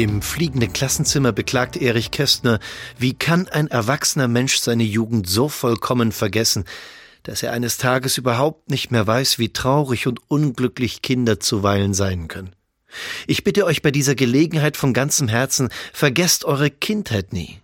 Im fliegenden Klassenzimmer beklagt Erich Kästner, wie kann ein erwachsener Mensch seine Jugend so vollkommen vergessen, dass er eines Tages überhaupt nicht mehr weiß, wie traurig und unglücklich Kinder zuweilen sein können. Ich bitte euch bei dieser Gelegenheit von ganzem Herzen, vergesst eure Kindheit nie.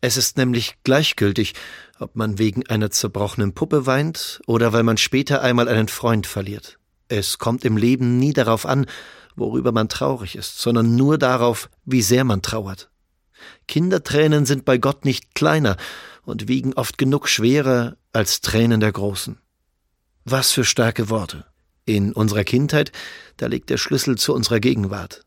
Es ist nämlich gleichgültig, ob man wegen einer zerbrochenen Puppe weint oder weil man später einmal einen Freund verliert. Es kommt im Leben nie darauf an, worüber man traurig ist, sondern nur darauf, wie sehr man trauert. Kindertränen sind bei Gott nicht kleiner und wiegen oft genug schwerer als Tränen der Großen. Was für starke Worte. In unserer Kindheit, da liegt der Schlüssel zu unserer Gegenwart.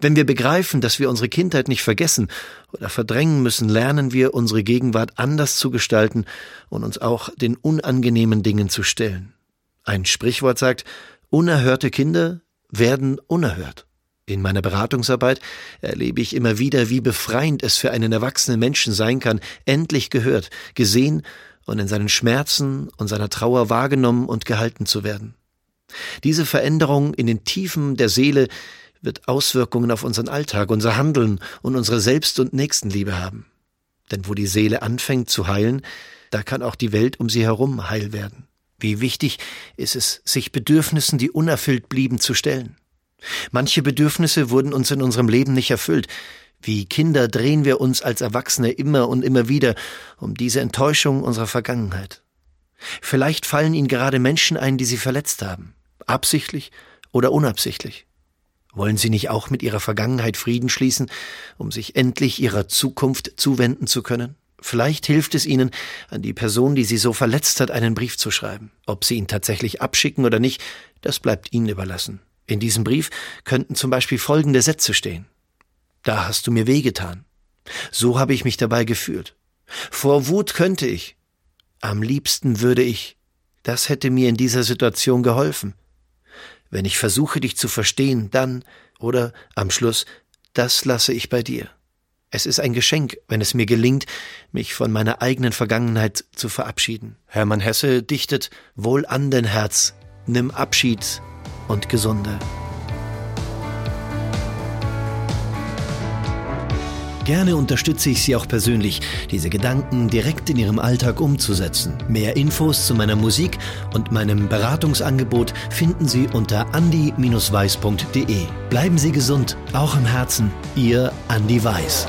Wenn wir begreifen, dass wir unsere Kindheit nicht vergessen oder verdrängen müssen, lernen wir, unsere Gegenwart anders zu gestalten und uns auch den unangenehmen Dingen zu stellen. Ein Sprichwort sagt, unerhörte Kinder werden unerhört. In meiner Beratungsarbeit erlebe ich immer wieder, wie befreiend es für einen erwachsenen Menschen sein kann, endlich gehört, gesehen und in seinen Schmerzen und seiner Trauer wahrgenommen und gehalten zu werden. Diese Veränderung in den Tiefen der Seele wird Auswirkungen auf unseren Alltag, unser Handeln und unsere Selbst- und Nächstenliebe haben. Denn wo die Seele anfängt zu heilen, da kann auch die Welt um sie herum heil werden. Wie wichtig ist es, sich Bedürfnissen, die unerfüllt blieben, zu stellen. Manche Bedürfnisse wurden uns in unserem Leben nicht erfüllt. Wie Kinder drehen wir uns als Erwachsene immer und immer wieder um diese Enttäuschung unserer Vergangenheit. Vielleicht fallen Ihnen gerade Menschen ein, die Sie verletzt haben, absichtlich oder unabsichtlich. Wollen Sie nicht auch mit Ihrer Vergangenheit Frieden schließen, um sich endlich Ihrer Zukunft zuwenden zu können? Vielleicht hilft es Ihnen, an die Person, die Sie so verletzt hat, einen Brief zu schreiben. Ob Sie ihn tatsächlich abschicken oder nicht, das bleibt Ihnen überlassen. In diesem Brief könnten zum Beispiel folgende Sätze stehen. Da hast du mir wehgetan. So habe ich mich dabei gefühlt. Vor Wut könnte ich. Am liebsten würde ich. Das hätte mir in dieser Situation geholfen. Wenn ich versuche, dich zu verstehen, dann oder am Schluss, das lasse ich bei dir. Es ist ein Geschenk, wenn es mir gelingt, mich von meiner eigenen Vergangenheit zu verabschieden. Hermann Hesse dichtet Wohl an den Herz, nimm Abschied und gesunde. Gerne unterstütze ich Sie auch persönlich, diese Gedanken direkt in Ihrem Alltag umzusetzen. Mehr Infos zu meiner Musik und meinem Beratungsangebot finden Sie unter andi-weiß.de. Bleiben Sie gesund, auch im Herzen. Ihr Andi Weiß.